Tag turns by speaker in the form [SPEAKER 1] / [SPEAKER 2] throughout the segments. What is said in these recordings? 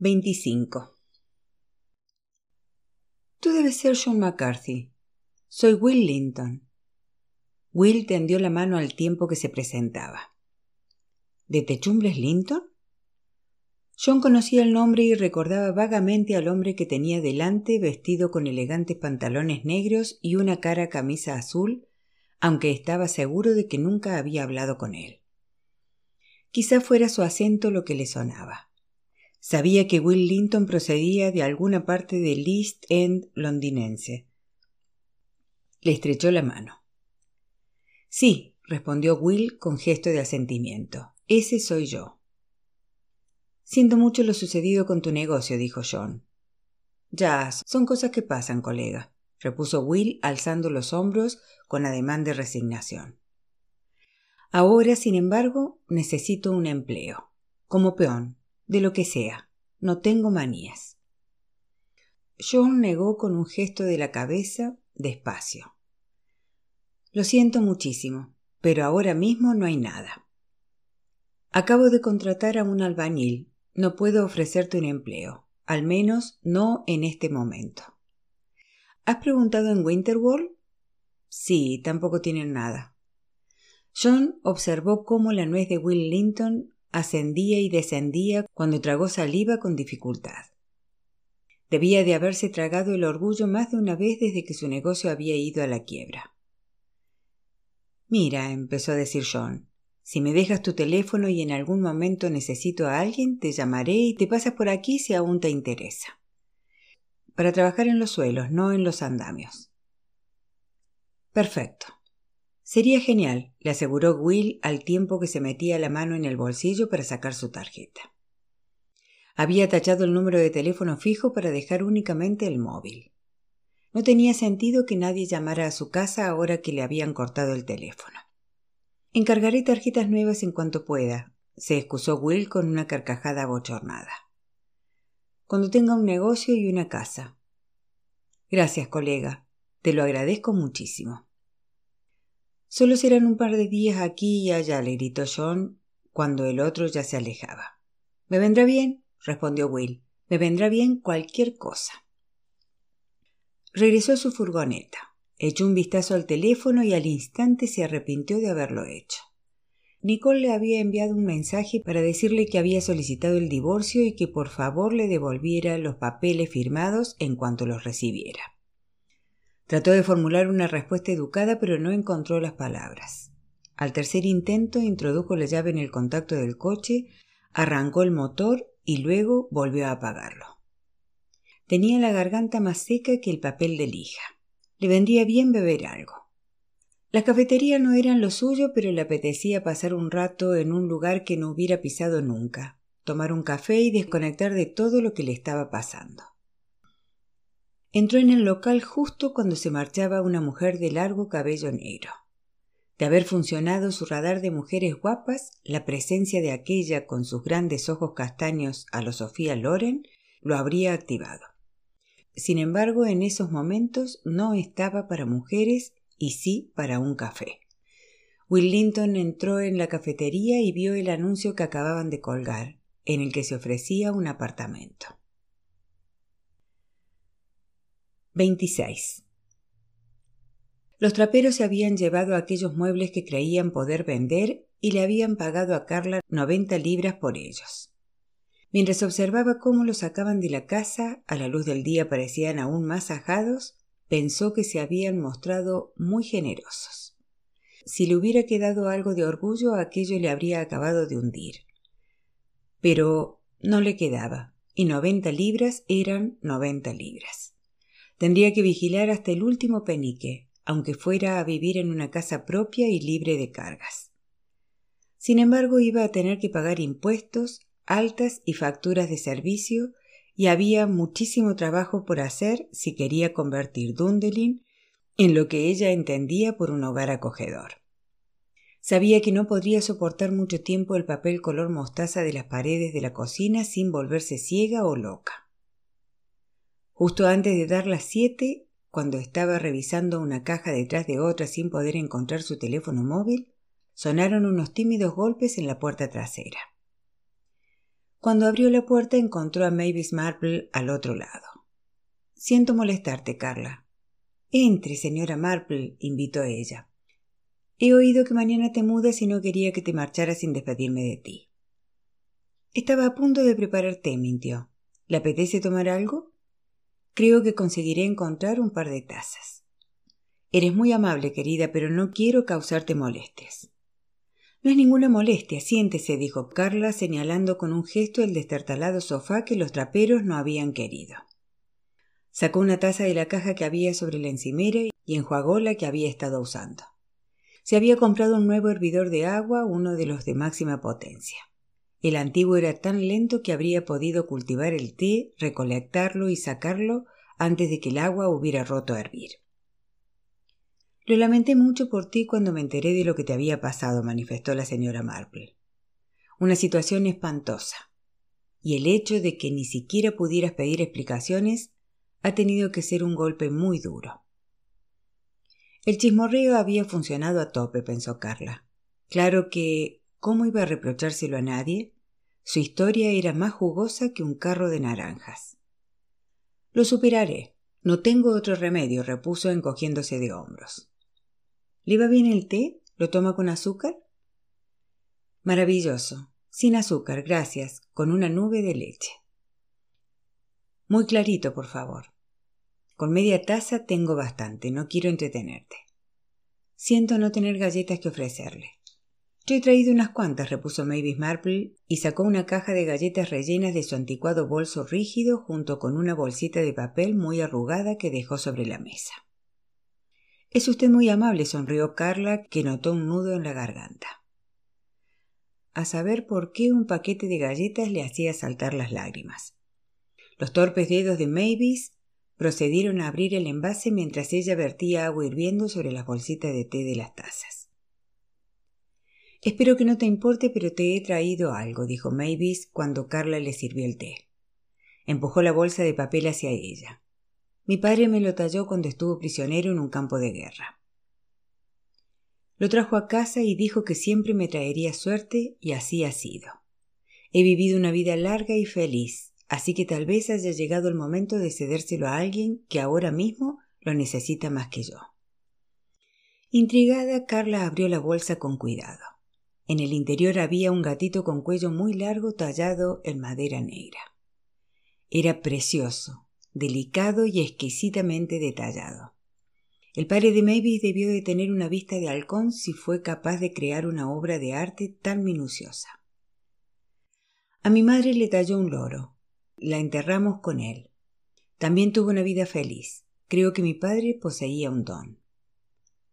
[SPEAKER 1] 25. Tú debes ser John McCarthy. Soy Will Linton. Will tendió la mano al tiempo que se presentaba. ¿De Techumbres Linton? John conocía el nombre y recordaba vagamente al hombre que tenía delante vestido con elegantes pantalones negros y una cara camisa azul, aunque estaba seguro de que nunca había hablado con él. Quizá fuera su acento lo que le sonaba. Sabía que Will Linton procedía de alguna parte del East End londinense. Le estrechó la mano. Sí, respondió Will con gesto de asentimiento. Ese soy yo. Siento mucho lo sucedido con tu negocio, dijo John. Ya, son cosas que pasan, colega, repuso Will alzando los hombros con ademán de resignación. Ahora, sin embargo, necesito un empleo, como peón, de lo que sea. No tengo manías. John negó con un gesto de la cabeza despacio. Lo siento muchísimo, pero ahora mismo no hay nada. Acabo de contratar a un albañil. No puedo ofrecerte un empleo, al menos no en este momento. ¿Has preguntado en Winterwall? Sí, tampoco tienen nada. John observó cómo la nuez de Will Linton ascendía y descendía cuando tragó saliva con dificultad. Debía de haberse tragado el orgullo más de una vez desde que su negocio había ido a la quiebra. Mira, empezó a decir John, si me dejas tu teléfono y en algún momento necesito a alguien, te llamaré y te pasas por aquí si aún te interesa. Para trabajar en los suelos, no en los andamios. Perfecto. Sería genial, le aseguró Will al tiempo que se metía la mano en el bolsillo para sacar su tarjeta. Había tachado el número de teléfono fijo para dejar únicamente el móvil. No tenía sentido que nadie llamara a su casa ahora que le habían cortado el teléfono. Encargaré tarjetas nuevas en cuanto pueda, se excusó Will con una carcajada abochornada. Cuando tenga un negocio y una casa. Gracias, colega. Te lo agradezco muchísimo. Solo serán un par de días aquí y allá, le gritó John cuando el otro ya se alejaba. Me vendrá bien, respondió Will. Me vendrá bien cualquier cosa. Regresó a su furgoneta, echó un vistazo al teléfono y al instante se arrepintió de haberlo hecho. Nicole le había enviado un mensaje para decirle que había solicitado el divorcio y que por favor le devolviera los papeles firmados en cuanto los recibiera. Trató de formular una respuesta educada, pero no encontró las palabras. Al tercer intento introdujo la llave en el contacto del coche, arrancó el motor y luego volvió a apagarlo. Tenía la garganta más seca que el papel de lija. Le vendría bien beber algo. Las cafeterías no eran lo suyo, pero le apetecía pasar un rato en un lugar que no hubiera pisado nunca, tomar un café y desconectar de todo lo que le estaba pasando. Entró en el local justo cuando se marchaba una mujer de largo cabello negro. De haber funcionado su radar de mujeres guapas, la presencia de aquella con sus grandes ojos castaños a lo Sofía Loren lo habría activado. Sin embargo, en esos momentos no estaba para mujeres y sí para un café. Will Linton entró en la cafetería y vio el anuncio que acababan de colgar, en el que se ofrecía un apartamento. 26. Los traperos se habían llevado aquellos muebles que creían poder vender y le habían pagado a Carla noventa libras por ellos. Mientras observaba cómo los sacaban de la casa, a la luz del día parecían aún más ajados, pensó que se habían mostrado muy generosos. Si le hubiera quedado algo de orgullo, aquello le habría acabado de hundir. Pero no le quedaba, y noventa libras eran noventa libras. Tendría que vigilar hasta el último penique, aunque fuera a vivir en una casa propia y libre de cargas. Sin embargo, iba a tener que pagar impuestos, altas y facturas de servicio, y había muchísimo trabajo por hacer si quería convertir Dundelin en lo que ella entendía por un hogar acogedor. Sabía que no podría soportar mucho tiempo el papel color mostaza de las paredes de la cocina sin volverse ciega o loca. Justo antes de dar las siete, cuando estaba revisando una caja detrás de otra sin poder encontrar su teléfono móvil, sonaron unos tímidos golpes en la puerta trasera. Cuando abrió la puerta encontró a Mavis Marple al otro lado. Siento molestarte, Carla. Entre, señora Marple, invitó ella. He oído que mañana te mudas y no quería que te marcharas sin despedirme de ti. Estaba a punto de preparar té, mintió. ¿Le apetece tomar algo? Creo que conseguiré encontrar un par de tazas. Eres muy amable, querida, pero no quiero causarte molestias. No es ninguna molestia, siéntese, dijo Carla, señalando con un gesto el destartalado sofá que los traperos no habían querido. Sacó una taza de la caja que había sobre la encimera y enjuagó la que había estado usando. Se había comprado un nuevo hervidor de agua, uno de los de máxima potencia. El antiguo era tan lento que habría podido cultivar el té, recolectarlo y sacarlo antes de que el agua hubiera roto a hervir. Lo lamenté mucho por ti cuando me enteré de lo que te había pasado, manifestó la señora Marple. Una situación espantosa. Y el hecho de que ni siquiera pudieras pedir explicaciones ha tenido que ser un golpe muy duro. El chismorreo había funcionado a tope, pensó Carla. Claro que ¿Cómo iba a reprochárselo a nadie? Su historia era más jugosa que un carro de naranjas. Lo superaré. No tengo otro remedio, repuso encogiéndose de hombros. ¿Le va bien el té? ¿Lo toma con azúcar? Maravilloso. Sin azúcar, gracias, con una nube de leche. Muy clarito, por favor. Con media taza tengo bastante, no quiero entretenerte. Siento no tener galletas que ofrecerle. Yo he traído unas cuantas, repuso Mavis Marple, y sacó una caja de galletas rellenas de su anticuado bolso rígido junto con una bolsita de papel muy arrugada que dejó sobre la mesa. Es usted muy amable, sonrió Carla, que notó un nudo en la garganta. A saber por qué un paquete de galletas le hacía saltar las lágrimas. Los torpes dedos de Mavis procedieron a abrir el envase mientras ella vertía agua hirviendo sobre las bolsitas de té de las tazas. Espero que no te importe, pero te he traído algo, dijo Mavis cuando Carla le sirvió el té. Empujó la bolsa de papel hacia ella. Mi padre me lo talló cuando estuvo prisionero en un campo de guerra. Lo trajo a casa y dijo que siempre me traería suerte y así ha sido. He vivido una vida larga y feliz, así que tal vez haya llegado el momento de cedérselo a alguien que ahora mismo lo necesita más que yo. Intrigada, Carla abrió la bolsa con cuidado. En el interior había un gatito con cuello muy largo tallado en madera negra. Era precioso, delicado y exquisitamente detallado. El padre de Mavis debió de tener una vista de halcón si fue capaz de crear una obra de arte tan minuciosa. A mi madre le talló un loro. La enterramos con él. También tuvo una vida feliz. Creo que mi padre poseía un don.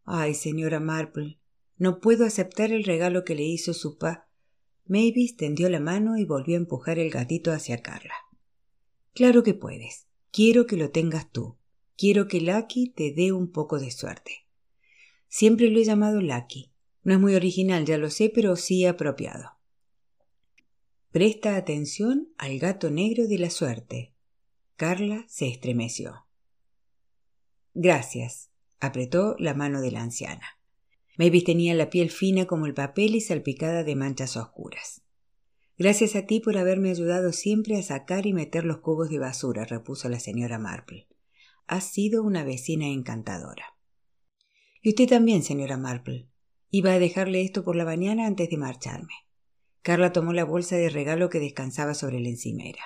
[SPEAKER 1] Ay, señora Marple, no puedo aceptar el regalo que le hizo su pa. Mavis tendió la mano y volvió a empujar el gatito hacia Carla. Claro que puedes. Quiero que lo tengas tú. Quiero que Lucky te dé un poco de suerte. Siempre lo he llamado Lucky. No es muy original, ya lo sé, pero sí apropiado. Presta atención al gato negro de la suerte. Carla se estremeció. Gracias, apretó la mano de la anciana. Mavis tenía la piel fina como el papel y salpicada de manchas oscuras. Gracias a ti por haberme ayudado siempre a sacar y meter los cubos de basura, repuso la señora Marple. Has sido una vecina encantadora. Y usted también, señora Marple. Iba a dejarle esto por la mañana antes de marcharme. Carla tomó la bolsa de regalo que descansaba sobre la encimera.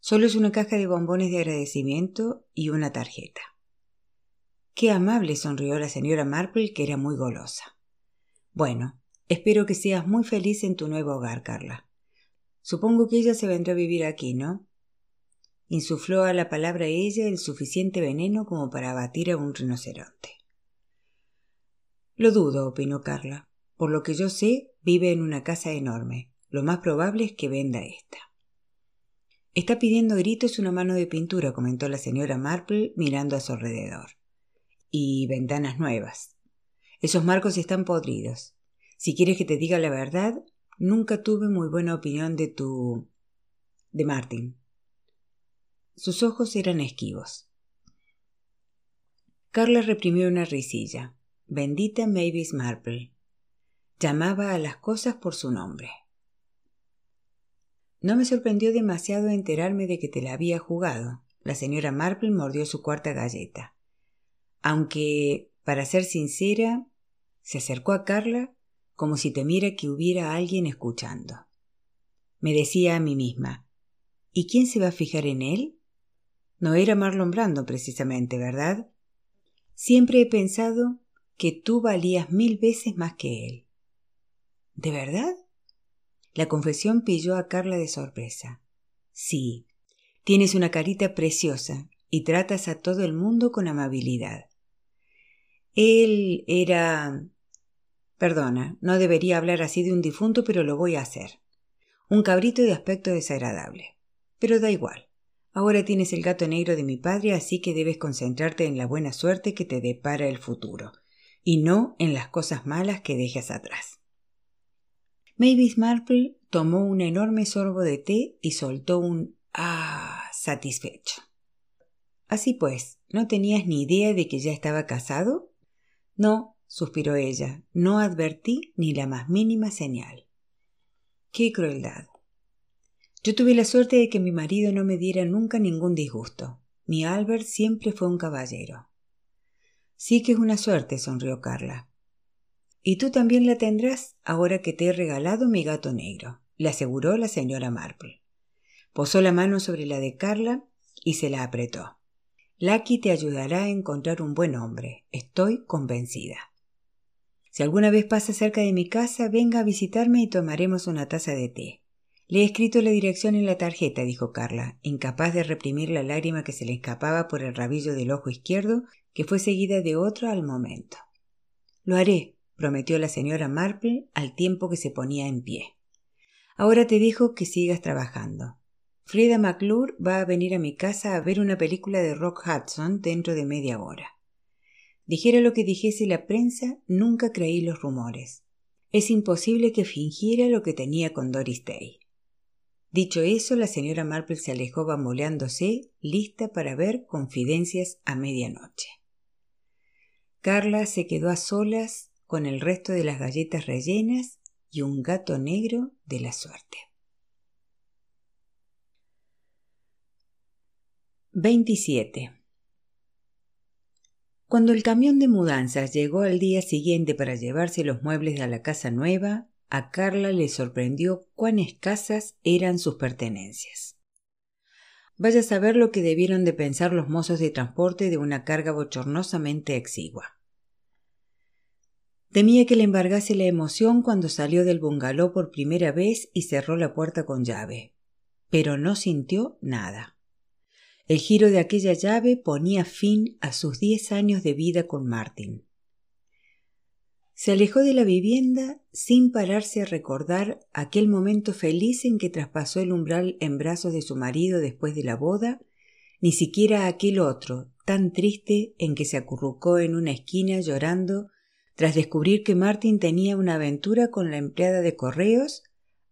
[SPEAKER 1] Solo es una caja de bombones de agradecimiento y una tarjeta. Qué amable sonrió la señora Marple, que era muy golosa. Bueno, espero que seas muy feliz en tu nuevo hogar, Carla. Supongo que ella se vendrá a vivir aquí, ¿no? Insufló a la palabra ella el suficiente veneno como para abatir a un rinoceronte. Lo dudo, opinó Carla. Por lo que yo sé, vive en una casa enorme. Lo más probable es que venda esta. Está pidiendo gritos una mano de pintura, comentó la señora Marple mirando a su alrededor y ventanas nuevas. Esos marcos están podridos. Si quieres que te diga la verdad, nunca tuve muy buena opinión de tu. de Martin. Sus ojos eran esquivos. Carla reprimió una risilla. Bendita Mavis Marple. Llamaba a las cosas por su nombre. No me sorprendió demasiado enterarme de que te la había jugado. La señora Marple mordió su cuarta galleta. Aunque, para ser sincera, se acercó a Carla como si temiera que hubiera alguien escuchando. Me decía a mí misma, ¿y quién se va a fijar en él? No era Marlon Brando precisamente, ¿verdad? Siempre he pensado que tú valías mil veces más que él. ¿De verdad? La confesión pilló a Carla de sorpresa. Sí, tienes una carita preciosa y tratas a todo el mundo con amabilidad. Él era... Perdona, no debería hablar así de un difunto, pero lo voy a hacer. Un cabrito de aspecto desagradable. Pero da igual. Ahora tienes el gato negro de mi padre, así que debes concentrarte en la buena suerte que te depara el futuro, y no en las cosas malas que dejas atrás. Mavis Marple tomó un enorme sorbo de té y soltó un ah satisfecho. Así pues, ¿no tenías ni idea de que ya estaba casado? No, suspiró ella, no advertí ni la más mínima señal. Qué crueldad. Yo tuve la suerte de que mi marido no me diera nunca ningún disgusto. Mi Albert siempre fue un caballero. Sí que es una suerte, sonrió Carla. Y tú también la tendrás ahora que te he regalado mi gato negro, le aseguró la señora Marple. Posó la mano sobre la de Carla y se la apretó. Lucky te ayudará a encontrar un buen hombre, estoy convencida. Si alguna vez pasa cerca de mi casa, venga a visitarme y tomaremos una taza de té. Le he escrito la dirección en la tarjeta, dijo Carla, incapaz de reprimir la lágrima que se le escapaba por el rabillo del ojo izquierdo, que fue seguida de otra al momento. Lo haré, prometió la señora Marple al tiempo que se ponía en pie. Ahora te dejo que sigas trabajando. Frida McClure va a venir a mi casa a ver una película de Rock Hudson dentro de media hora. Dijera lo que dijese la prensa, nunca creí los rumores. Es imposible que fingiera lo que tenía con Doris Day. Dicho eso, la señora Marple se alejó bamboleándose, lista para ver confidencias a medianoche. Carla se quedó a solas con el resto de las galletas rellenas y un gato negro de la suerte. 27. Cuando el camión de mudanzas llegó al día siguiente para llevarse los muebles a la casa nueva, a Carla le sorprendió cuán escasas eran sus pertenencias. Vaya a saber lo que debieron de pensar los mozos de transporte de una carga bochornosamente exigua. Temía que le embargase la emoción cuando salió del bungalow por primera vez y cerró la puerta con llave. Pero no sintió nada. El giro de aquella llave ponía fin a sus diez años de vida con Martin. Se alejó de la vivienda sin pararse a recordar aquel momento feliz en que traspasó el umbral en brazos de su marido después de la boda, ni siquiera aquel otro, tan triste en que se acurrucó en una esquina llorando tras descubrir que Martin tenía una aventura con la empleada de correos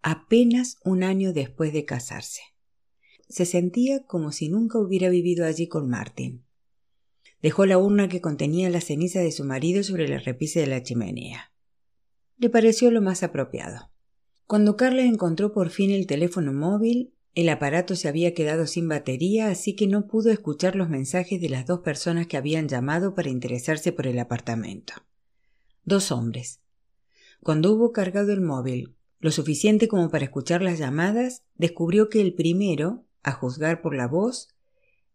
[SPEAKER 1] apenas un año después de casarse. Se sentía como si nunca hubiera vivido allí con Martin. Dejó la urna que contenía la ceniza de su marido sobre la repisa de la chimenea. Le pareció lo más apropiado. Cuando Carla encontró por fin el teléfono móvil, el aparato se había quedado sin batería, así que no pudo escuchar los mensajes de las dos personas que habían llamado para interesarse por el apartamento dos hombres. Cuando hubo cargado el móvil lo suficiente como para escuchar las llamadas, descubrió que el primero, a juzgar por la voz,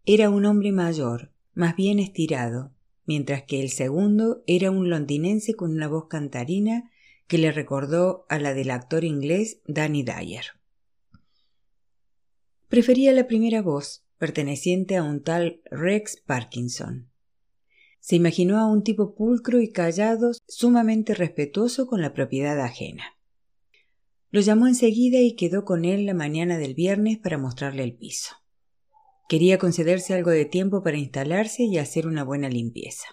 [SPEAKER 1] era un hombre mayor, más bien estirado, mientras que el segundo era un londinense con una voz cantarina que le recordó a la del actor inglés Danny Dyer. Prefería la primera voz, perteneciente a un tal Rex Parkinson. Se imaginó a un tipo pulcro y callado, sumamente respetuoso con la propiedad ajena. Lo llamó enseguida y quedó con él la mañana del viernes para mostrarle el piso. Quería concederse algo de tiempo para instalarse y hacer una buena limpieza.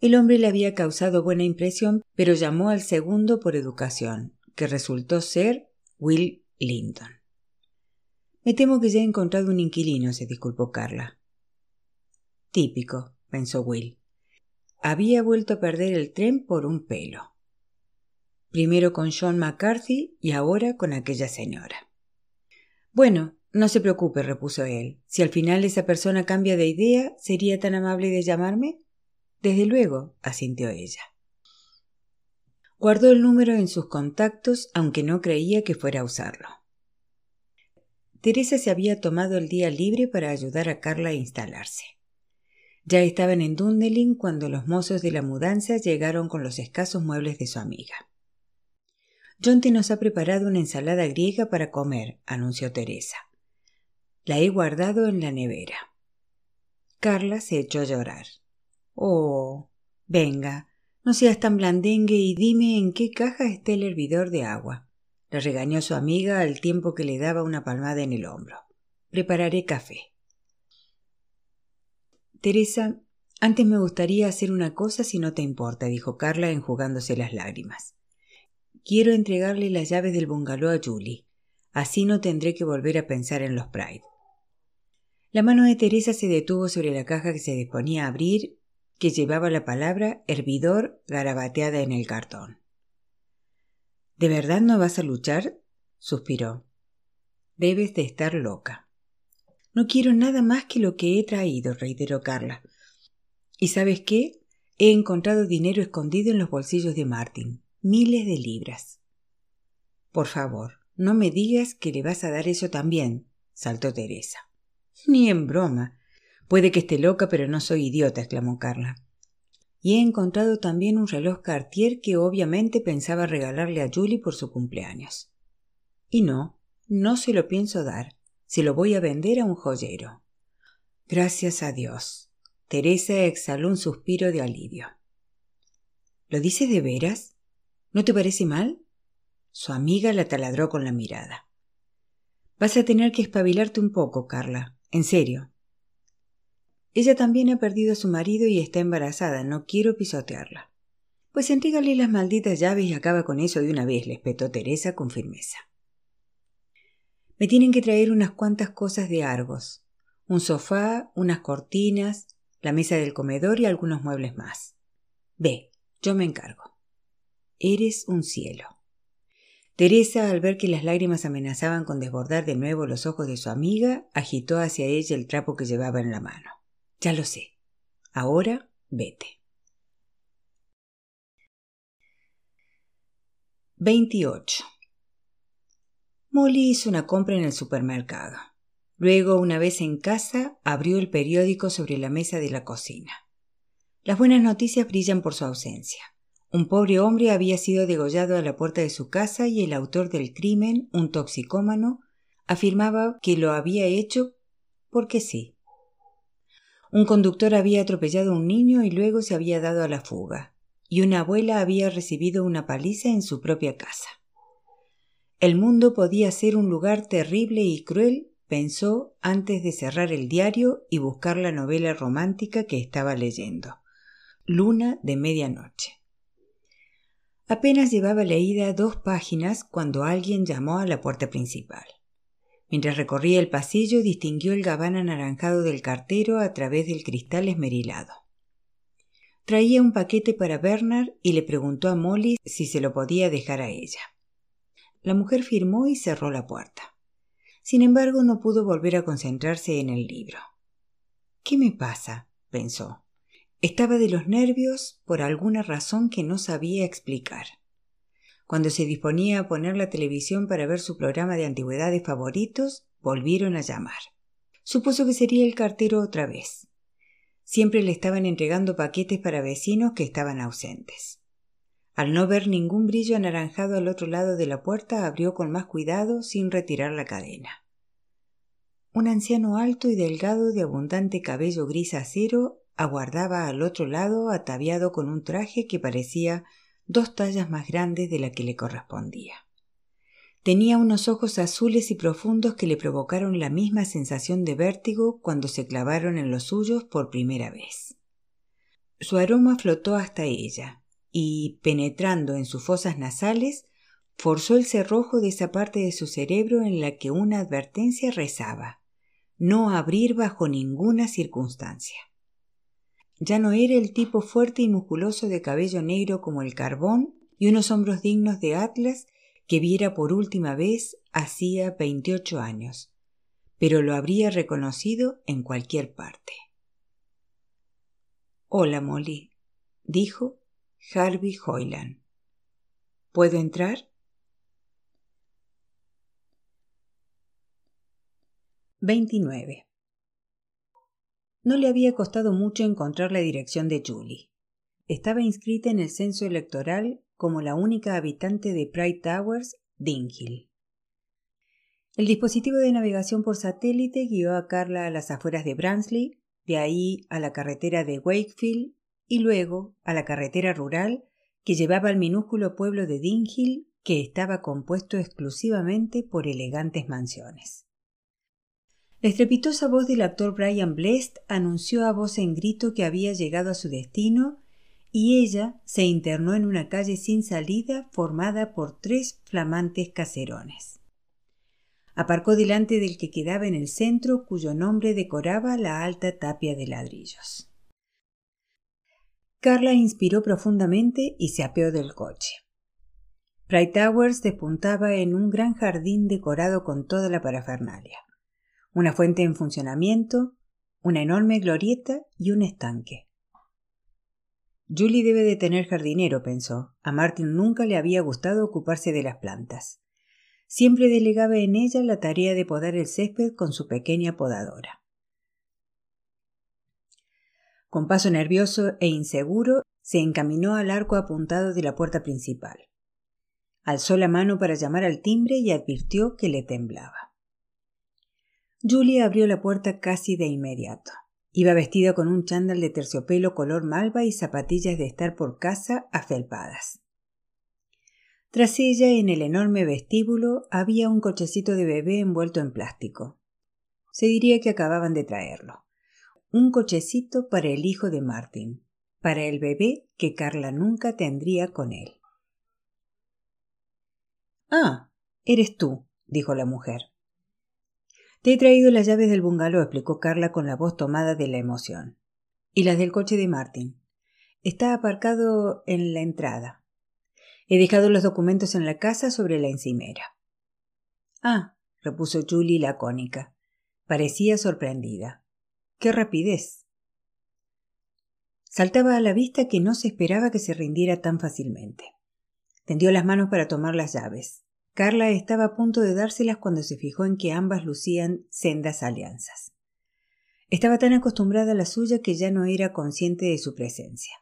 [SPEAKER 1] El hombre le había causado buena impresión, pero llamó al segundo por educación, que resultó ser Will Linton. Me temo que ya he encontrado un inquilino, se disculpó Carla. Típico, pensó Will. Había vuelto a perder el tren por un pelo. Primero con John McCarthy y ahora con aquella señora. Bueno, no se preocupe, repuso él. Si al final esa persona cambia de idea, ¿sería tan amable de llamarme? Desde luego, asintió ella. Guardó el número en sus contactos, aunque no creía que fuera a usarlo. Teresa se había tomado el día libre para ayudar a Carla a instalarse. Ya estaban en Dundelin cuando los mozos de la mudanza llegaron con los escasos muebles de su amiga. Jonty nos ha preparado una ensalada griega para comer, anunció Teresa. La he guardado en la nevera. Carla se echó a llorar. Oh. Venga, no seas tan blandengue y dime en qué caja está el hervidor de agua. Le regañó su amiga al tiempo que le daba una palmada en el hombro. Prepararé café. Teresa, antes me gustaría hacer una cosa si no te importa, dijo Carla enjugándose las lágrimas. Quiero entregarle las llaves del bungalow a Julie. Así no tendré que volver a pensar en los Pride. La mano de Teresa se detuvo sobre la caja que se disponía a abrir, que llevaba la palabra hervidor garabateada en el cartón. ¿De verdad no vas a luchar? suspiró. Debes de estar loca. No quiero nada más que lo que he traído, reiteró Carla. ¿Y sabes qué? He encontrado dinero escondido en los bolsillos de Martin miles de libras. Por favor, no me digas que le vas a dar eso también, saltó Teresa. Ni en broma. Puede que esté loca, pero no soy idiota, exclamó Carla. Y he encontrado también un reloj Cartier que obviamente pensaba regalarle a Julie por su cumpleaños. Y no, no se lo pienso dar. Se lo voy a vender a un joyero. Gracias a Dios. Teresa exhaló un suspiro de alivio. ¿Lo dices de veras? ¿No te parece mal? Su amiga la taladró con la mirada. Vas a tener que espabilarte un poco, Carla. En serio. Ella también ha perdido a su marido y está embarazada. No quiero pisotearla. Pues entrégale las malditas llaves y acaba con eso de una vez, le espetó Teresa con firmeza. Me tienen que traer unas cuantas cosas de Argos. Un sofá, unas cortinas, la mesa del comedor y algunos muebles más. Ve, yo me encargo. Eres un cielo. Teresa, al ver que las lágrimas amenazaban con desbordar de nuevo los ojos de su amiga, agitó hacia ella el trapo que llevaba en la mano. Ya lo sé. Ahora vete. 28. Molly hizo una compra en el supermercado. Luego, una vez en casa, abrió el periódico sobre la mesa de la cocina. Las buenas noticias brillan por su ausencia. Un pobre hombre había sido degollado a la puerta de su casa y el autor del crimen, un toxicómano, afirmaba que lo había hecho porque sí. Un conductor había atropellado a un niño y luego se había dado a la fuga, y una abuela había recibido una paliza en su propia casa. El mundo podía ser un lugar terrible y cruel, pensó antes de cerrar el diario y buscar la novela romántica que estaba leyendo. Luna de medianoche. Apenas llevaba leída dos páginas cuando alguien llamó a la puerta principal. Mientras recorría el pasillo distinguió el gabán anaranjado del cartero a través del cristal esmerilado. Traía un paquete para Bernard y le preguntó a Molly si se lo podía dejar a ella. La mujer firmó y cerró la puerta. Sin embargo, no pudo volver a concentrarse en el libro. ¿Qué me pasa? pensó. Estaba de los nervios por alguna razón que no sabía explicar. Cuando se disponía a poner la televisión para ver su programa de antigüedades favoritos, volvieron a llamar. Supuso que sería el cartero otra vez. Siempre le estaban entregando paquetes para vecinos que estaban ausentes. Al no ver ningún brillo anaranjado al otro lado de la puerta, abrió con más cuidado sin retirar la cadena. Un anciano alto y delgado de abundante cabello gris acero aguardaba al otro lado ataviado con un traje que parecía dos tallas más grandes de la que le correspondía. Tenía unos ojos azules y profundos que le provocaron la misma sensación de vértigo cuando se clavaron en los suyos por primera vez. Su aroma flotó hasta ella, y, penetrando en sus fosas nasales, forzó el cerrojo de esa parte de su cerebro en la que una advertencia rezaba no abrir bajo ninguna circunstancia. Ya no era el tipo fuerte y musculoso de cabello negro como el carbón y unos hombros dignos de Atlas que viera por última vez hacía veintiocho años, pero lo habría reconocido en cualquier parte. Hola, Molly, dijo Harvey Hoyland. ¿Puedo entrar? 29. No le había costado mucho encontrar la dirección de Julie. Estaba inscrita en el censo electoral como la única habitante de Pride Towers, Dinghill. El dispositivo de navegación por satélite guió a Carla a las afueras de Bransley, de ahí a la carretera de Wakefield y luego a la carretera rural que llevaba al minúsculo pueblo de Dinghill que estaba compuesto exclusivamente por elegantes mansiones. La estrepitosa voz del actor Brian Blest anunció a voz en grito que había llegado a su destino y ella se internó en una calle sin salida formada por tres flamantes caserones. Aparcó delante del que quedaba en el centro cuyo nombre decoraba la alta tapia de ladrillos. Carla inspiró profundamente y se apeó del coche. Pride Towers despuntaba en un gran jardín decorado con toda la parafernalia. Una fuente en funcionamiento, una enorme glorieta y un estanque. Julie debe de tener jardinero, pensó. A Martin nunca le había gustado ocuparse de las plantas. Siempre delegaba en ella la tarea de podar el césped con su pequeña podadora. Con paso nervioso e inseguro, se encaminó al arco apuntado de la puerta principal. Alzó la mano para llamar al timbre y advirtió que le temblaba. Julie abrió la puerta casi de inmediato. Iba vestida con un chándal de terciopelo color malva y zapatillas de estar por casa afelpadas. Tras ella, en el enorme vestíbulo, había un cochecito de bebé envuelto en plástico. Se diría que acababan de traerlo un cochecito para el hijo de Martin, para el bebé que Carla nunca tendría con él. Ah, eres tú, dijo la mujer. Te he traído las llaves del bungalow, explicó Carla con la voz tomada de la emoción. Y las del coche de Martin. Está aparcado en la entrada. He dejado los documentos en la casa sobre la encimera. Ah, repuso Julie lacónica. Parecía sorprendida. ¡Qué rapidez! Saltaba a la vista que no se esperaba que se rindiera tan fácilmente. Tendió las manos para tomar las llaves. Carla estaba a punto de dárselas cuando se fijó en que ambas lucían sendas alianzas. Estaba tan acostumbrada a la suya que ya no era consciente de su presencia.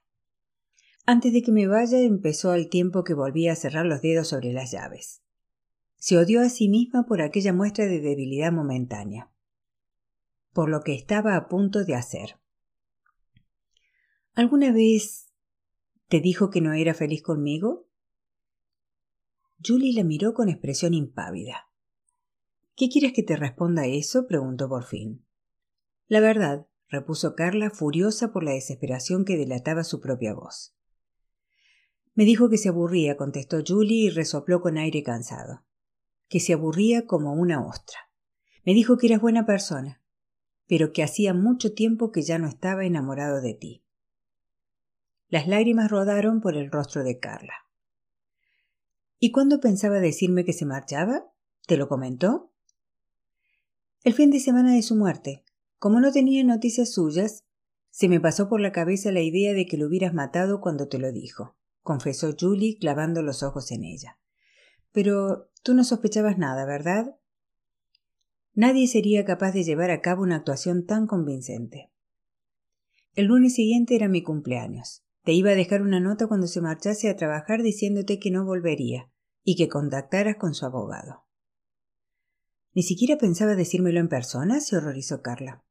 [SPEAKER 1] Antes de que me vaya empezó al tiempo que volvía a cerrar los dedos sobre las llaves. Se odió a sí misma por aquella muestra de debilidad momentánea por lo que estaba a punto de hacer. ¿Alguna vez te dijo que no era feliz conmigo? Julie la miró con expresión impávida. ¿Qué quieres que te responda eso? preguntó por fin. La verdad, repuso Carla, furiosa por la desesperación que delataba su propia voz. Me dijo que se aburría, contestó Julie y resopló con aire cansado. Que se aburría como una ostra. Me dijo que eras buena persona, pero que hacía mucho tiempo que ya no estaba enamorado de ti. Las lágrimas rodaron por el rostro de Carla. ¿Y cuándo pensaba decirme que se marchaba? ¿Te lo comentó? El fin de semana de su muerte. Como no tenía noticias suyas, se me pasó por la cabeza la idea de que lo hubieras matado cuando te lo dijo, confesó Julie clavando los ojos en ella. Pero tú no sospechabas nada, ¿verdad? Nadie sería capaz de llevar a cabo una actuación tan convincente. El lunes siguiente era mi cumpleaños. Te iba a dejar una nota cuando se marchase a trabajar diciéndote que no volvería y que contactaras con su abogado. ¿Ni siquiera pensaba decírmelo en persona? se horrorizó Carla.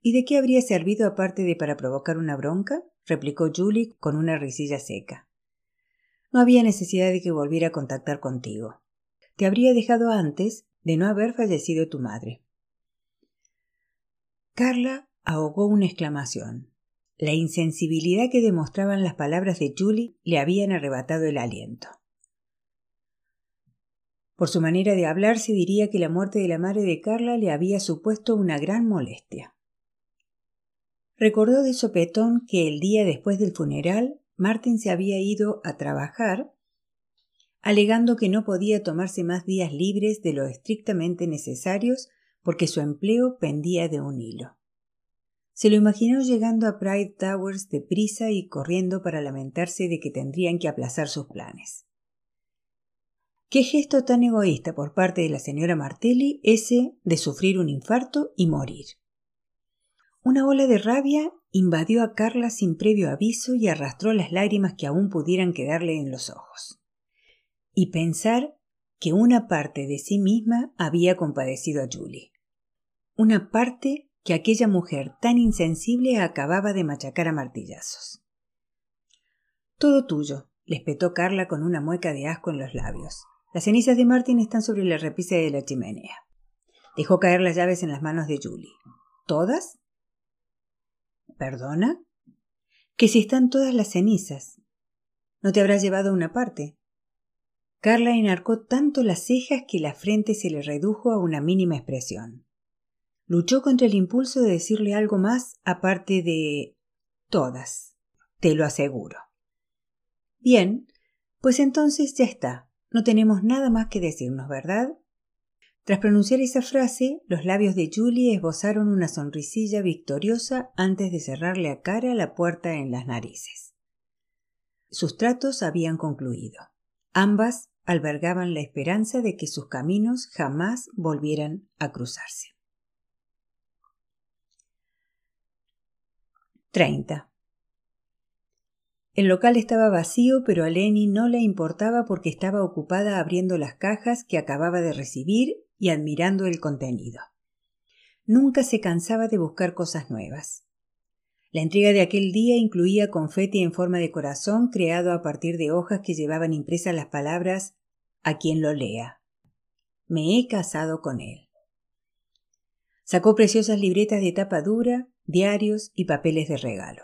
[SPEAKER 1] ¿Y de qué habría servido aparte de para provocar una bronca? replicó Julie con una risilla seca. No había necesidad de que volviera a contactar contigo. Te habría dejado antes de no haber fallecido tu madre. Carla ahogó una exclamación. La insensibilidad que demostraban las palabras de Julie le habían arrebatado el aliento. Por su manera de hablar se diría que la muerte de la madre de Carla le había supuesto una gran molestia. Recordó de sopetón que el día después del funeral Martin se había ido a trabajar alegando que no podía tomarse más días libres de lo estrictamente necesarios porque su empleo pendía de un hilo. Se lo imaginó llegando a Pride Towers deprisa y corriendo para lamentarse de que tendrían que aplazar sus planes. Qué gesto tan egoísta por parte de la señora Martelli ese de sufrir un infarto y morir. Una ola de rabia invadió a Carla sin previo aviso y arrastró las lágrimas que aún pudieran quedarle en los ojos. Y pensar que una parte de sí misma había compadecido a Julie. Una parte que aquella mujer tan insensible acababa de machacar a martillazos. Todo tuyo, le espetó Carla con una mueca de asco en los labios. Las cenizas de Martin están sobre la repisa de la chimenea. Dejó caer las llaves en las manos de Julie. ¿Todas? ¿Perdona? Que si están todas las cenizas. ¿No te habrás llevado una parte? Carla enarcó tanto las cejas que la frente se le redujo a una mínima expresión. Luchó contra el impulso de decirle algo más aparte de todas. Te lo aseguro. Bien, pues entonces ya está. No tenemos nada más que decirnos, ¿verdad? Tras pronunciar esa frase, los labios de Julie esbozaron una sonrisilla victoriosa antes de cerrarle a cara la puerta en las narices. Sus tratos habían concluido. Ambas albergaban la esperanza de que sus caminos jamás volvieran a cruzarse. 30. El local estaba vacío, pero a Lenny no le importaba porque estaba ocupada abriendo las cajas que acababa de recibir y admirando el contenido. Nunca se cansaba de buscar cosas nuevas. La entrega de aquel día incluía confeti en forma de corazón creado a partir de hojas que llevaban impresas las palabras a quien lo lea. Me he casado con él. Sacó preciosas libretas de tapa dura, diarios y papeles de regalo.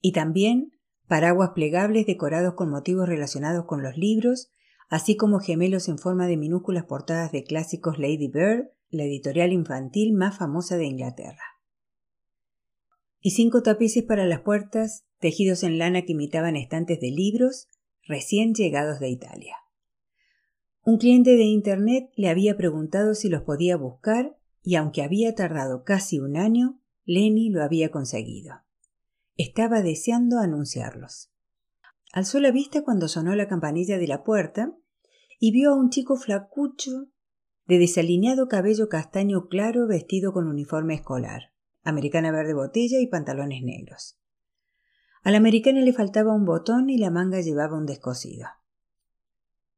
[SPEAKER 1] Y también paraguas plegables decorados con motivos relacionados con los libros así como gemelos en forma de minúsculas portadas de clásicos Lady Bird, la editorial infantil más famosa de Inglaterra. Y cinco tapices para las puertas, tejidos en lana que imitaban estantes de libros, recién llegados de Italia. Un cliente de Internet le había preguntado si los podía buscar y aunque había tardado casi un año, Lenny lo había conseguido. Estaba deseando anunciarlos. Alzó la vista cuando sonó la campanilla de la puerta y vio a un chico flacucho de desalineado cabello castaño claro vestido con uniforme escolar, americana verde botella y pantalones negros. A la americana le faltaba un botón y la manga llevaba un descosido.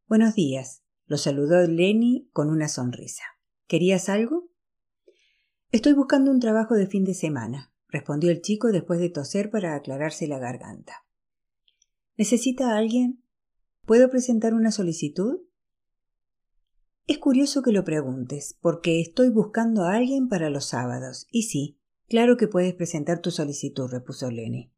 [SPEAKER 1] Buenos días, lo saludó Lenny con una sonrisa. ¿Querías algo? Estoy buscando un trabajo de fin de semana, respondió el chico después de toser para aclararse la garganta. ¿Necesita alguien? ¿Puedo presentar una solicitud? Es curioso que lo preguntes, porque estoy buscando a alguien para los sábados. Y sí, claro que puedes presentar tu solicitud, repuso Lenny.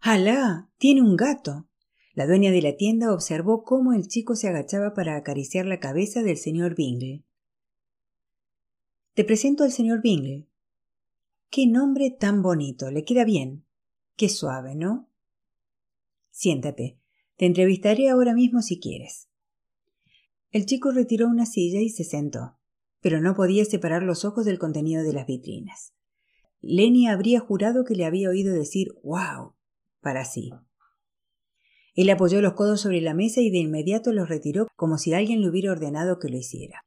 [SPEAKER 1] ¡Alá! Tiene un gato. La dueña de la tienda observó cómo el chico se agachaba para acariciar la cabeza del señor Bingle. Te presento al señor Bingle. Qué nombre tan bonito. Le queda bien. Qué suave, ¿no? Siéntate. Te entrevistaré ahora mismo si quieres. El chico retiró una silla y se sentó, pero no podía separar los ojos del contenido de las vitrinas. Lenny habría jurado que le había oído decir wow para sí. Él apoyó los codos sobre la mesa y de inmediato los retiró como si alguien le hubiera ordenado que lo hiciera.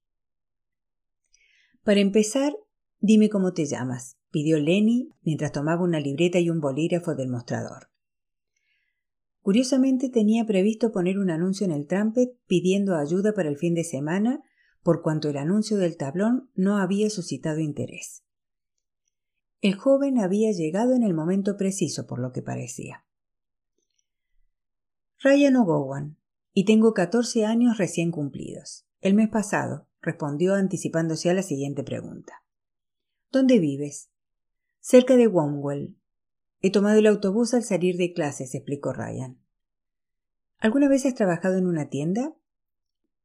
[SPEAKER 1] Para empezar, dime cómo te llamas, pidió Lenny mientras tomaba una libreta y un bolígrafo del mostrador. Curiosamente tenía previsto poner un anuncio en el trampet pidiendo ayuda para el fin de semana, por cuanto el anuncio del tablón no había suscitado interés. El joven había llegado en el momento preciso, por lo que parecía. Ryan O'Gowan, y tengo catorce años recién cumplidos. El mes pasado, respondió anticipándose a la siguiente pregunta. ¿Dónde vives? Cerca de Womwell, He tomado el autobús al salir de clases, explicó Ryan. ¿Alguna vez has trabajado en una tienda?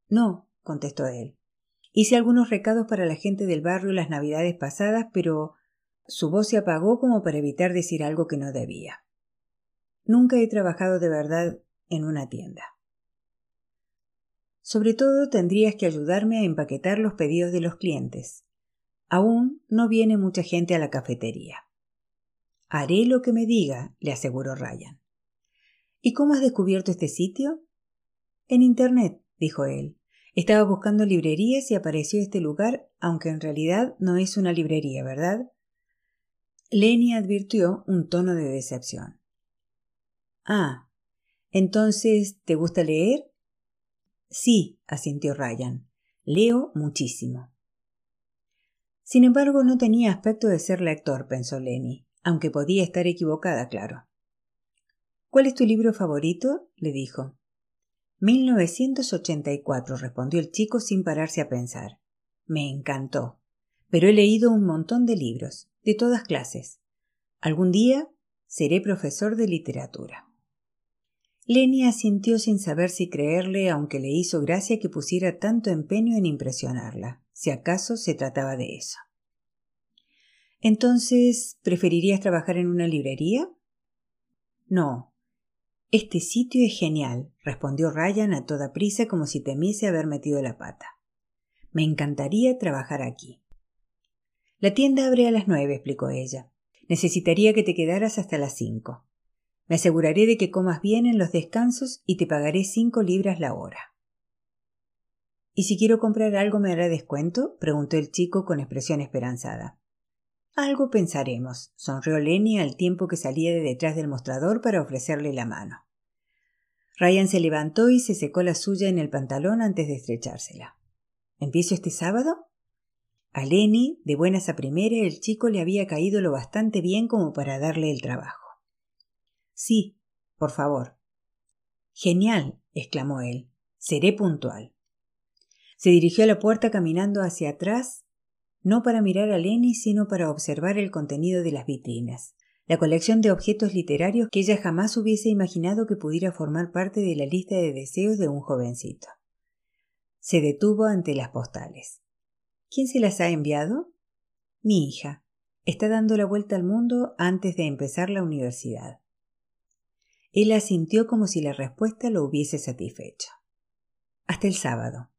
[SPEAKER 1] No, contestó él. Hice algunos recados para la gente del barrio las navidades pasadas, pero su voz se apagó como para evitar decir algo que no debía. Nunca he trabajado de verdad en una tienda. Sobre todo tendrías que ayudarme a empaquetar los pedidos de los clientes. Aún no viene mucha gente a la cafetería. Haré lo que me diga, le aseguró Ryan. ¿Y cómo has descubierto este sitio? En Internet, dijo él. Estaba buscando librerías y apareció este lugar, aunque en realidad no es una librería, ¿verdad? Lenny advirtió un tono de decepción. Ah, entonces, ¿te gusta leer? Sí, asintió Ryan. Leo muchísimo. Sin embargo, no tenía aspecto de ser lector, pensó Lenny, aunque podía estar equivocada, claro. ¿Cuál es tu libro favorito? le dijo. 1984, respondió el chico sin pararse a pensar. Me encantó. Pero he leído un montón de libros, de todas clases. Algún día seré profesor de literatura. Lenny asintió sin saber si creerle, aunque le hizo gracia que pusiera tanto empeño en impresionarla, si acaso se trataba de eso. Entonces, ¿preferirías trabajar en una librería? No, este sitio es genial, respondió Ryan a toda prisa como si temiese haber metido la pata. Me encantaría trabajar aquí. La tienda abre a las nueve, explicó ella. Necesitaría que te quedaras hasta las cinco. Me aseguraré de que comas bien en los descansos y te pagaré cinco libras la hora. ¿Y si quiero comprar algo me hará descuento? preguntó el chico con expresión esperanzada. Algo pensaremos, sonrió Lenny al tiempo que salía de detrás del mostrador para ofrecerle la mano. Ryan se levantó y se secó la suya en el pantalón antes de estrechársela. ¿Empiezo este sábado? A Lenny, de buenas a primera, el chico le había caído lo bastante bien como para darle el trabajo. Sí, por favor. Genial, exclamó él. Seré puntual. Se dirigió a la puerta caminando hacia atrás no para mirar a Lenny, sino para observar el contenido de las vitrinas, la colección de objetos literarios que ella jamás hubiese imaginado que pudiera formar parte de la lista de deseos de un jovencito. Se detuvo ante las postales. ¿Quién se las ha enviado? Mi hija. Está dando la vuelta al mundo antes de empezar la universidad. Él asintió como si la respuesta lo hubiese satisfecho. Hasta el sábado.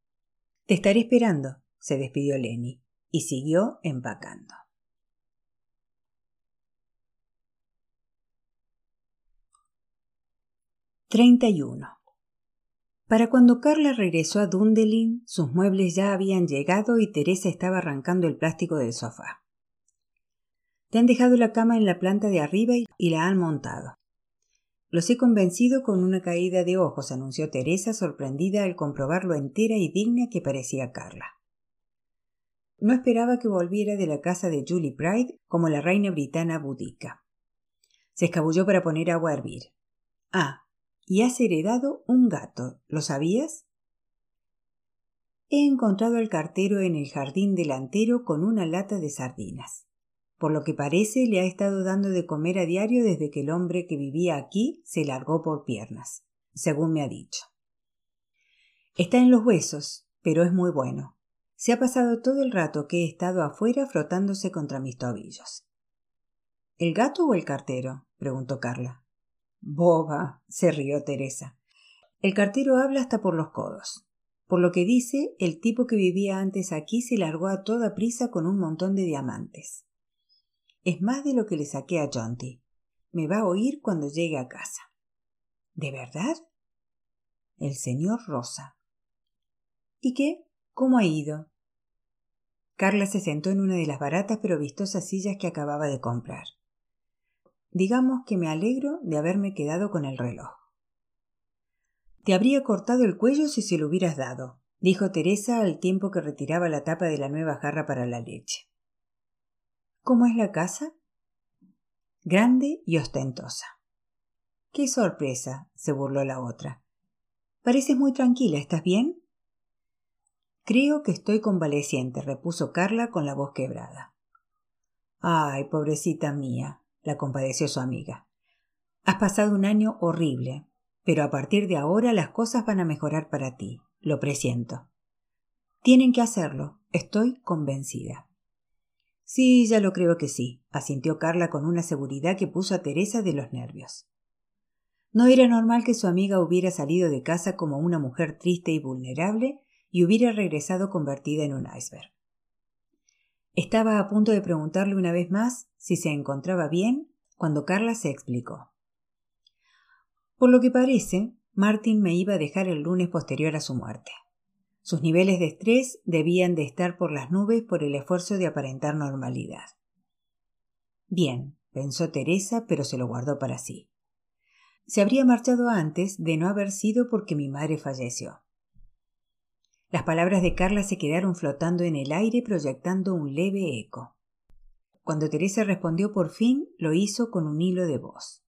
[SPEAKER 1] Te estaré esperando, se despidió Lenny y siguió empacando. uno. Para cuando Carla regresó a Dundelin, sus muebles ya habían llegado y Teresa estaba arrancando el plástico del sofá. Te han dejado la cama en la planta de arriba y la han montado. Los he convencido con una caída de ojos, anunció Teresa, sorprendida al comprobar lo entera y digna que parecía Carla. No esperaba que volviera de la casa de Julie Pride como la reina britana budica. Se escabulló para poner agua a hervir. Ah, y has heredado un gato. ¿Lo sabías? He encontrado al cartero en el jardín delantero con una lata de sardinas. Por lo que parece le ha estado dando de comer a diario desde que el hombre que vivía aquí se largó por piernas, según me ha dicho. Está en los huesos, pero es muy bueno. Se ha pasado todo el rato que he estado afuera frotándose contra mis tobillos. ¿El gato o el cartero? preguntó Carla. Boba. se rió Teresa. El cartero habla hasta por los codos. Por lo que dice, el tipo que vivía antes aquí se largó a toda prisa con un montón de diamantes. Es más de lo que le saqué a Jonty. Me va a oír cuando llegue a casa. ¿De verdad? El señor Rosa. ¿Y qué? ¿Cómo ha ido? Carla se sentó en una de las baratas pero vistosas sillas que acababa de comprar. Digamos que me alegro de haberme quedado con el reloj. Te habría cortado el cuello si se lo hubieras dado, dijo Teresa al tiempo que retiraba la tapa de la nueva jarra para la leche. ¿Cómo es la casa? Grande y ostentosa. Qué sorpresa, se burló la otra. Pareces muy tranquila, ¿estás bien? Creo que estoy convaleciente, repuso Carla con la voz quebrada. Ay, pobrecita mía, la compadeció su amiga. Has pasado un año horrible, pero a partir de ahora las cosas van a mejorar para ti, lo presiento. Tienen que hacerlo, estoy convencida. Sí, ya lo creo que sí, asintió Carla con una seguridad que puso a Teresa de los nervios. No era normal que su amiga hubiera salido de casa como una mujer triste y vulnerable y hubiera regresado convertida en un iceberg. Estaba a punto de preguntarle una vez más si se encontraba bien cuando Carla se explicó. Por lo que parece, Martin me iba a dejar el lunes posterior a su muerte. Sus niveles de estrés debían de estar por las nubes por el esfuerzo de aparentar normalidad. Bien, pensó Teresa, pero se lo guardó para sí. Se habría marchado antes de no haber sido porque mi madre falleció. Las palabras de Carla se quedaron flotando en el aire proyectando un leve eco. Cuando Teresa respondió por fin, lo hizo con un hilo de voz.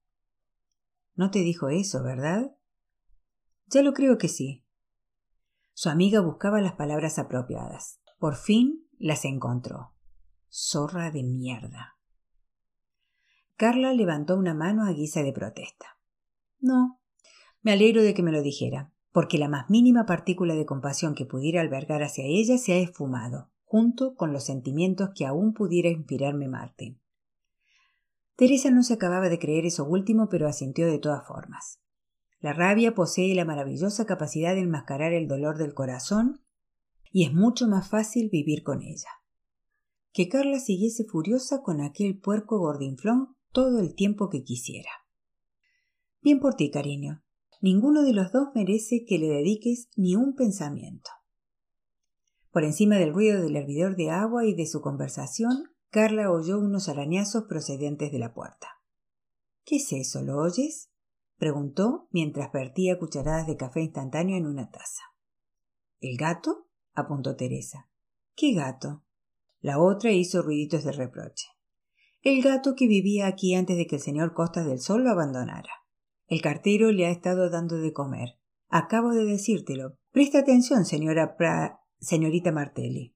[SPEAKER 1] No te dijo eso, ¿verdad? Ya lo creo que sí. Su amiga buscaba las palabras apropiadas. Por fin las encontró. Zorra de mierda. Carla levantó una mano a guisa de protesta. No. Me alegro de que me lo dijera porque la más mínima partícula de compasión que pudiera albergar hacia ella se ha esfumado, junto con los sentimientos que aún pudiera inspirarme Martín. Teresa no se acababa de creer eso último, pero asintió de todas formas. La rabia posee la maravillosa capacidad de enmascarar el dolor del corazón y es mucho más fácil vivir con ella. Que Carla siguiese furiosa con aquel puerco gordinflón todo el tiempo que quisiera. Bien por ti, cariño, ninguno de los dos merece que le dediques ni un pensamiento. Por encima del ruido del hervidor de agua y de su conversación, Carla oyó unos arañazos procedentes de la puerta. ¿Qué es eso? ¿Lo oyes? Preguntó mientras vertía cucharadas de café instantáneo en una taza. ¿El gato? apuntó Teresa. ¿Qué gato? La otra hizo ruiditos de reproche. El gato que vivía aquí antes de que el señor Costas del Sol lo abandonara. El cartero le ha estado dando de comer. Acabo de decírtelo. Presta atención, señora pra... señorita Martelli.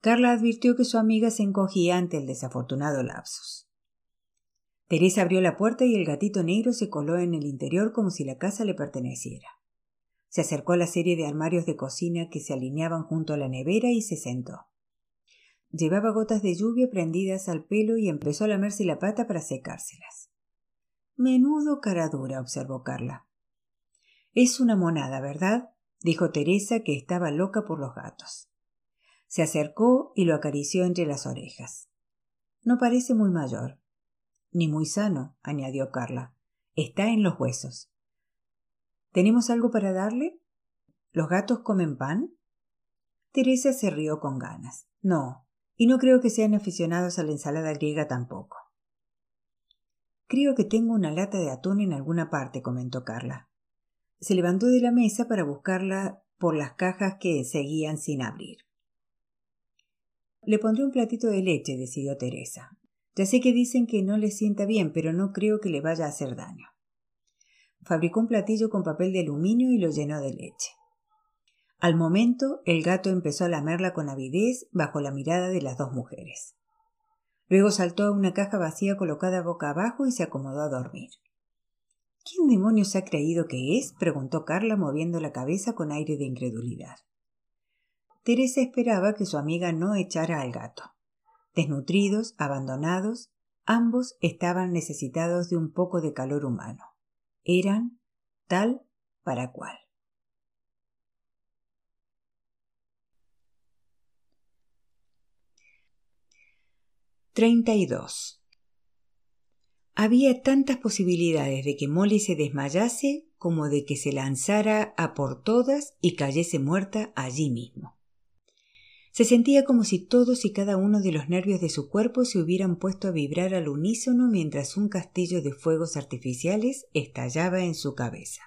[SPEAKER 1] Carla advirtió que su amiga se encogía ante el desafortunado lapsus. Teresa abrió la puerta y el gatito negro se coló en el interior como si la casa le perteneciera. Se acercó a la serie de armarios de cocina que se alineaban junto a la nevera y se sentó. Llevaba gotas de lluvia prendidas al pelo y empezó a lamerse la pata para secárselas. Menudo cara dura, observó Carla. Es una monada, ¿verdad? dijo Teresa, que estaba loca por los gatos. Se acercó y lo acarició entre las orejas. No parece muy mayor. Ni muy sano, añadió Carla. Está en los huesos. ¿Tenemos algo para darle? ¿Los gatos comen pan? Teresa se rió con ganas. No, y no creo que sean aficionados a la ensalada griega tampoco. Creo que tengo una lata de atún en alguna parte, comentó Carla. Se levantó de la mesa para buscarla por las cajas que seguían sin abrir. Le pondré un platito de leche, decidió Teresa. Ya sé que dicen que no le sienta bien, pero no creo que le vaya a hacer daño. Fabricó un platillo con papel de aluminio y lo llenó de leche. Al momento, el gato empezó a lamerla con avidez bajo la mirada de las dos mujeres. Luego saltó a una caja vacía colocada boca abajo y se acomodó a dormir. ¿Quién demonios ha creído que es? preguntó Carla moviendo la cabeza con aire de incredulidad. Teresa esperaba que su amiga no echara al gato. Desnutridos, abandonados, ambos estaban necesitados de un poco de calor humano. Eran tal para cual. 32. Había tantas posibilidades de que Molly se desmayase como de que se lanzara a por todas y cayese muerta allí mismo. Se sentía como si todos y cada uno de los nervios de su cuerpo se hubieran puesto a vibrar al unísono mientras un castillo de fuegos artificiales estallaba en su cabeza.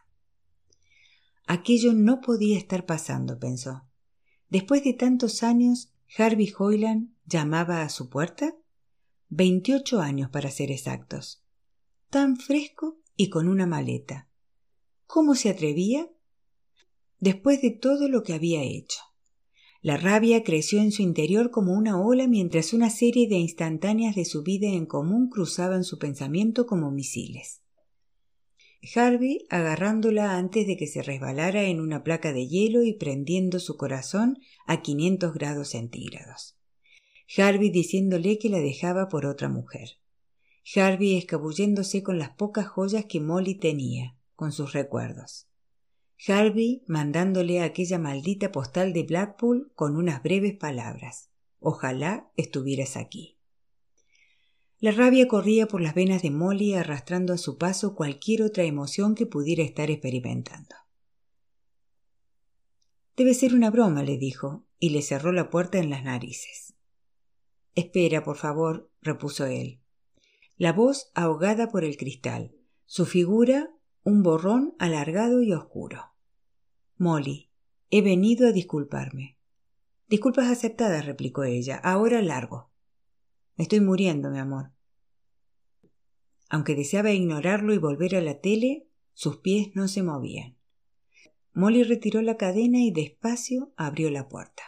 [SPEAKER 1] Aquello no podía estar pasando, pensó. Después de tantos años, Harvey Hoyland llamaba a su puerta. Veintiocho años para ser exactos. Tan fresco y con una maleta. ¿Cómo se atrevía? Después de todo lo que había hecho. La rabia creció en su interior como una ola mientras una serie de instantáneas de su vida en común cruzaban su pensamiento como misiles. Harvey agarrándola antes de que se resbalara en una placa de hielo y prendiendo su corazón a quinientos grados centígrados. Harvey diciéndole que la dejaba por otra mujer. Harvey escabulléndose con las pocas joyas que Molly tenía, con sus recuerdos. Harvey mandándole aquella maldita postal de Blackpool con unas breves palabras. Ojalá estuvieras aquí. La rabia corría por las venas de Molly arrastrando a su paso cualquier otra emoción que pudiera estar experimentando. Debe ser una broma, le dijo, y le cerró la puerta en las narices. Espera, por favor, repuso él. La voz ahogada por el cristal, su figura un borrón alargado y oscuro. Molly, he venido a disculparme. Disculpas aceptadas, replicó ella. Ahora largo. Me estoy muriendo, mi amor. Aunque deseaba ignorarlo y volver a la tele, sus pies no se movían. Molly retiró la cadena y despacio abrió la puerta.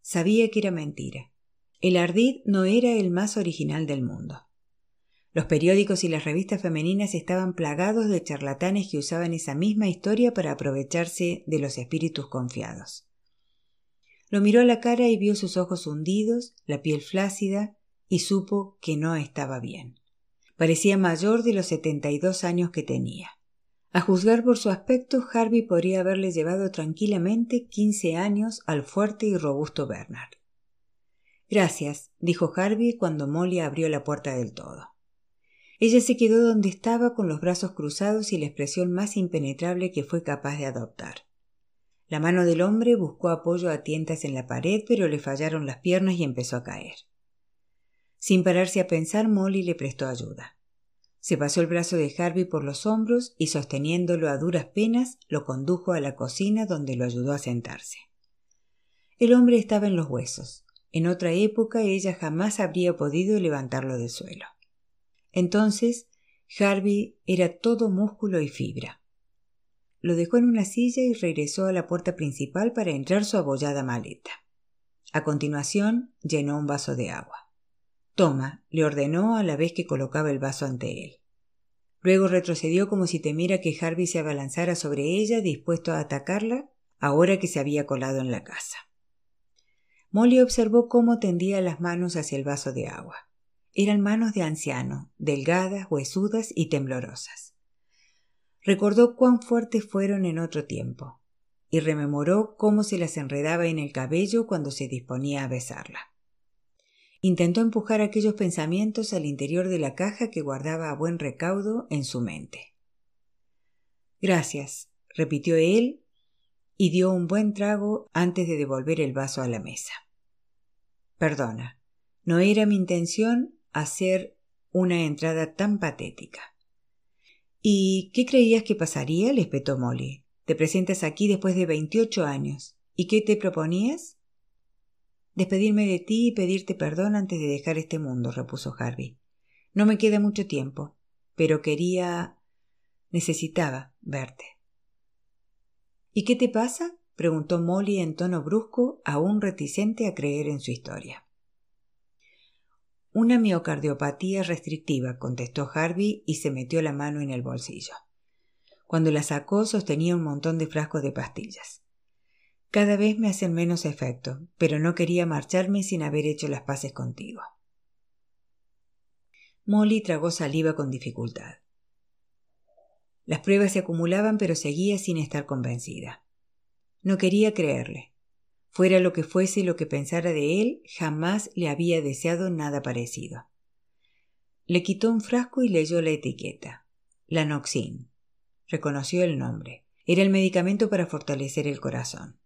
[SPEAKER 1] Sabía que era mentira. El ardid no era el más original del mundo. Los periódicos y las revistas femeninas estaban plagados de charlatanes que usaban esa misma historia para aprovecharse de los espíritus confiados. Lo miró a la cara y vio sus ojos hundidos, la piel flácida, y supo que no estaba bien. Parecía mayor de los setenta y dos años que tenía. A juzgar por su aspecto, Harvey podría haberle llevado tranquilamente quince años al fuerte y robusto Bernard. Gracias, dijo Harvey cuando Molly abrió la puerta del todo. Ella se quedó donde estaba con los brazos cruzados y la expresión más impenetrable que fue capaz de adoptar. La mano del hombre buscó apoyo a tientas en la pared, pero le fallaron las piernas y empezó a caer. Sin pararse a pensar, Molly le prestó ayuda. Se pasó el brazo de Harvey por los hombros y sosteniéndolo a duras penas, lo condujo a la cocina donde lo ayudó a sentarse. El hombre estaba en los huesos. En otra época ella jamás habría podido levantarlo del suelo. Entonces Harvey era todo músculo y fibra. Lo dejó en una silla y regresó a la puerta principal para entrar su abollada maleta. A continuación llenó un vaso de agua. Toma, le ordenó a la vez que colocaba el vaso ante él. Luego retrocedió como si temiera que Harvey se abalanzara sobre ella, dispuesto a atacarla, ahora que se había colado en la casa. Molly observó cómo tendía las manos hacia el vaso de agua. Eran manos de anciano, delgadas, huesudas y temblorosas. Recordó cuán fuertes fueron en otro tiempo, y rememoró cómo se las enredaba en el cabello cuando se disponía a besarla. Intentó empujar aquellos pensamientos al interior de la caja que guardaba a buen recaudo en su mente. Gracias, repitió él, y dio un buen trago antes de devolver el vaso a la mesa. Perdona, no era mi intención hacer una entrada tan patética. ¿Y qué creías que pasaría? le espetó Molly. Te presentas aquí después de veintiocho años. ¿Y qué te proponías? Despedirme de ti y pedirte perdón antes de dejar este mundo, repuso Harvey. No me queda mucho tiempo, pero quería. necesitaba verte. ¿Y qué te pasa? preguntó Molly en tono brusco, aún reticente a creer en su historia. Una miocardiopatía restrictiva, contestó Harvey y se metió la mano en el bolsillo. Cuando la sacó sostenía un montón de frascos de pastillas. Cada vez me hacen menos efecto, pero no quería marcharme sin haber hecho las paces contigo. Molly tragó saliva con dificultad. Las pruebas se acumulaban, pero seguía sin estar convencida. No quería creerle. Fuera lo que fuese lo que pensara de él, jamás le había deseado nada parecido. Le quitó un frasco y leyó la etiqueta. Lanoxin. Reconoció el nombre. Era el medicamento para fortalecer el corazón.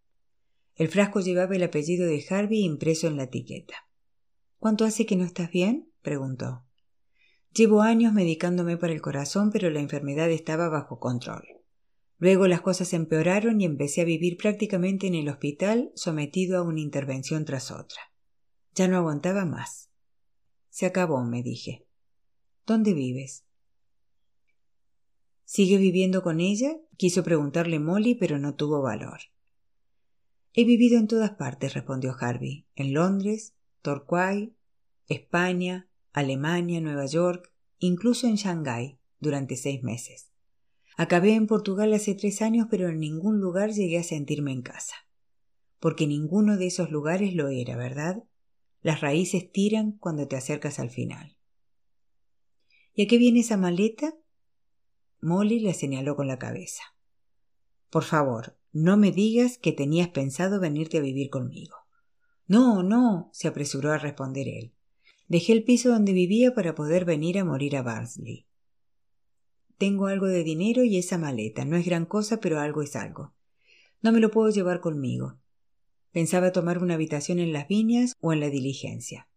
[SPEAKER 1] El frasco llevaba el apellido de Harvey impreso en la etiqueta. ¿Cuánto hace que no estás bien? preguntó. Llevo años medicándome para el corazón, pero la enfermedad estaba bajo control. Luego las cosas empeoraron y empecé a vivir prácticamente en el hospital sometido a una intervención tras otra. Ya no aguantaba más. Se acabó, me dije. ¿Dónde vives? ¿Sigue viviendo con ella? quiso preguntarle Molly, pero no tuvo valor. He vivido en todas partes, respondió Harvey. En Londres, Torquay, España, Alemania, Nueva York, incluso en Shanghái, durante seis meses. Acabé en Portugal hace tres años, pero en ningún lugar llegué a sentirme en casa. Porque ninguno de esos lugares lo era, ¿verdad? Las raíces tiran cuando te acercas al final. ¿Y a qué viene esa maleta? Molly la señaló con la cabeza. Por favor, no me digas que tenías pensado venirte a vivir conmigo. No, no, se apresuró a responder él. Dejé el piso donde vivía para poder venir a morir a Barnsley. Tengo algo de dinero y esa maleta. No es gran cosa, pero algo es algo. No me lo puedo llevar conmigo. Pensaba tomar una habitación en las viñas o en la diligencia.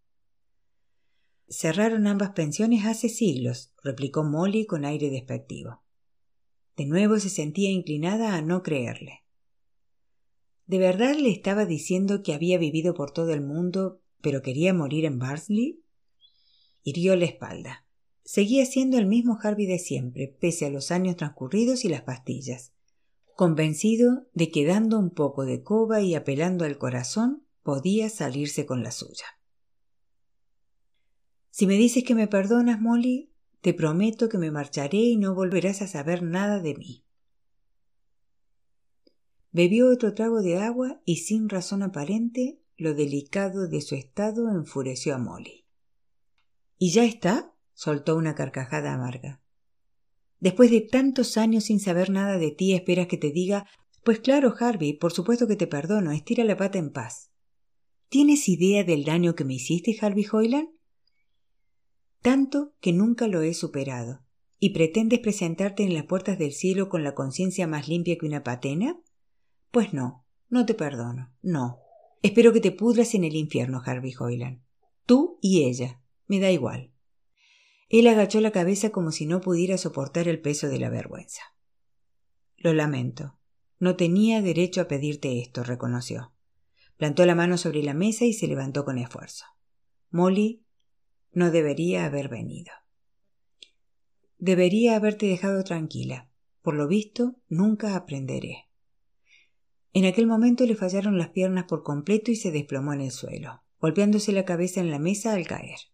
[SPEAKER 1] Cerraron ambas pensiones hace siglos, replicó Molly con aire despectivo. De nuevo se sentía inclinada a no creerle. ¿De verdad le estaba diciendo que había vivido por todo el mundo, pero quería morir en Barnsley? Hirió la espalda. Seguía siendo el mismo Harvey de siempre, pese a los años transcurridos y las pastillas, convencido de que dando un poco de coba y apelando al corazón podía salirse con la suya. Si me dices que me perdonas, Molly, te prometo que me marcharé y no volverás a saber nada de mí. Bebió otro trago de agua y sin razón aparente lo delicado de su estado enfureció a Molly. ¿Y ya está? Soltó una carcajada amarga. Después de tantos años sin saber nada de ti, esperas que te diga Pues claro, Harvey, por supuesto que te perdono, estira la pata en paz. ¿Tienes idea del daño que me hiciste, Harvey Hoyland? Tanto que nunca lo he superado. ¿Y pretendes presentarte en las puertas del cielo con la conciencia más limpia que una patena? Pues no, no te perdono, no. Espero que te pudras en el infierno, Harvey Hoyland. Tú y ella. Me da igual. Él agachó la cabeza como si no pudiera soportar el peso de la vergüenza. Lo lamento. No tenía derecho a pedirte esto, reconoció. Plantó la mano sobre la mesa y se levantó con esfuerzo. Molly no debería haber venido. Debería haberte dejado tranquila. Por lo visto, nunca aprenderé. En aquel momento le fallaron las piernas por completo y se desplomó en el suelo, golpeándose la cabeza en la mesa al caer.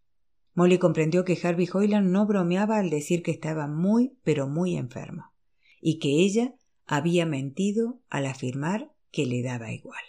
[SPEAKER 1] Molly comprendió que Harvey Hoyland no bromeaba al decir que estaba muy, pero muy enfermo, y que ella había mentido al afirmar que le daba igual.